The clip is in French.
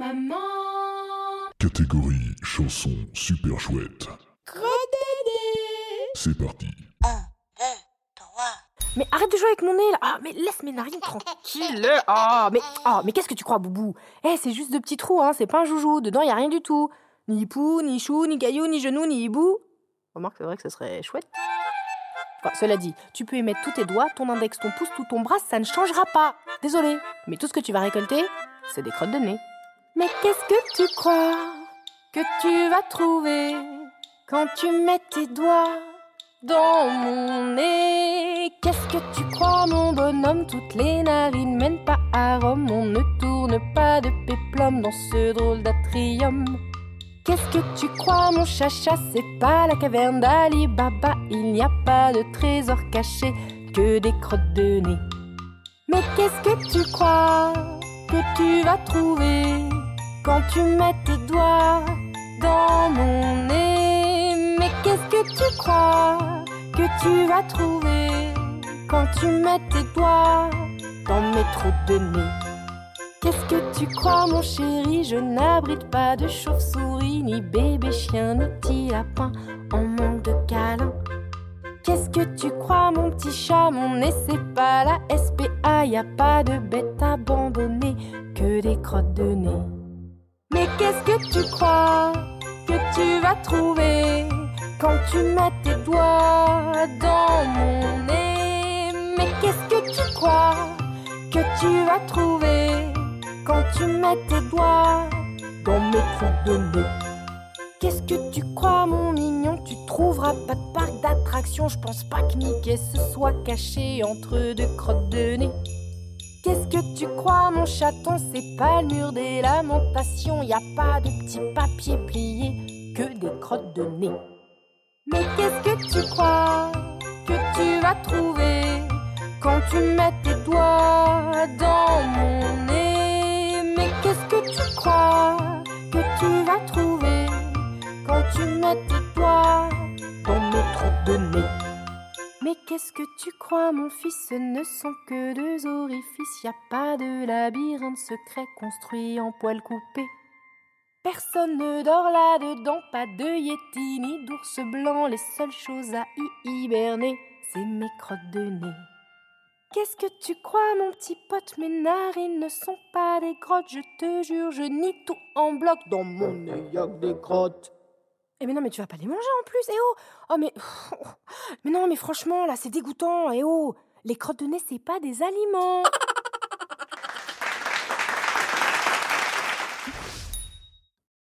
Maman Catégorie chanson super chouette. C'est parti. Mais arrête de jouer avec mon nez là Ah, mais laisse mes narines tranquilles Ah, mais, ah, mais qu'est-ce que tu crois, Boubou? Eh, c'est juste de petits trous, hein, c'est pas un joujou, dedans y a rien du tout. Ni pou, ni chou, ni caillou, ni genou, ni hibou. Remarque, c'est vrai que ce serait chouette. Enfin, cela dit, tu peux y mettre tous tes doigts, ton index, ton pouce, tout ton bras, ça ne changera pas. Désolé, mais tout ce que tu vas récolter, c'est des crottes de nez. Mais qu'est-ce que tu crois que tu vas trouver quand tu mets tes doigts dans mon nez? Qu'est-ce que tu crois, mon bonhomme? Toutes les narines mènent pas à Rome. On ne tourne pas de péplum dans ce drôle d'atrium. Qu'est-ce que tu crois, mon chacha? C'est pas la caverne d'Ali Baba. Il n'y a pas de trésor caché que des crottes de nez. Mais qu'est-ce que tu crois que tu vas trouver quand tu mets tes doigts dans mon nez Mais qu'est-ce que tu crois que tu vas trouver quand tu mets tes doigts dans mes trous de nez? Qu'est-ce que tu crois, mon chéri? Je n'abrite pas de chauve-souris, ni bébé chien, ni petit lapin en manque de câlin. Qu'est-ce que tu crois, mon petit chat? Mon nez, c'est pas la SPA, y a pas de bête abandonnée, que des crottes de nez. Qu'est-ce que tu crois que tu vas trouver quand tu mets tes doigts dans mon nez? Mais qu'est-ce que tu crois que tu vas trouver quand tu mets tes doigts dans mes trous de nez? Qu'est-ce que tu crois, mon mignon? Tu trouveras pas de parc d'attractions. Je pense pas que Mickey se soit caché entre deux crottes de nez. Qu'est-ce que tu crois, mon chaton? C'est pas le mur des lamentations. Y a pas de petits papiers pliés, que des crottes de nez. Mais qu'est-ce que tu crois que tu vas trouver quand tu mets tes doigts dans mon nez? Mais qu'est-ce que tu crois que tu vas trouver quand tu mets tes doigts dans mes trous de nez? Qu'est-ce que tu crois, mon fils? Ce ne sont que deux orifices, y a pas de labyrinthe secret construit en poils coupés. Personne ne dort là-dedans, pas de yéti ni d'ours blanc, les seules choses à y hiberner, c'est mes crottes de nez. Qu'est-ce que tu crois, mon petit pote? Mes narines ne sont pas des grottes, je te jure, je nie tout en bloc. Dans mon nez, y a des crottes. Eh mais non, mais tu vas pas les manger en plus, eh oh. Oh mais... Mais non, mais franchement, là, c'est dégoûtant, eh oh. Les crottes de nez, c'est pas des aliments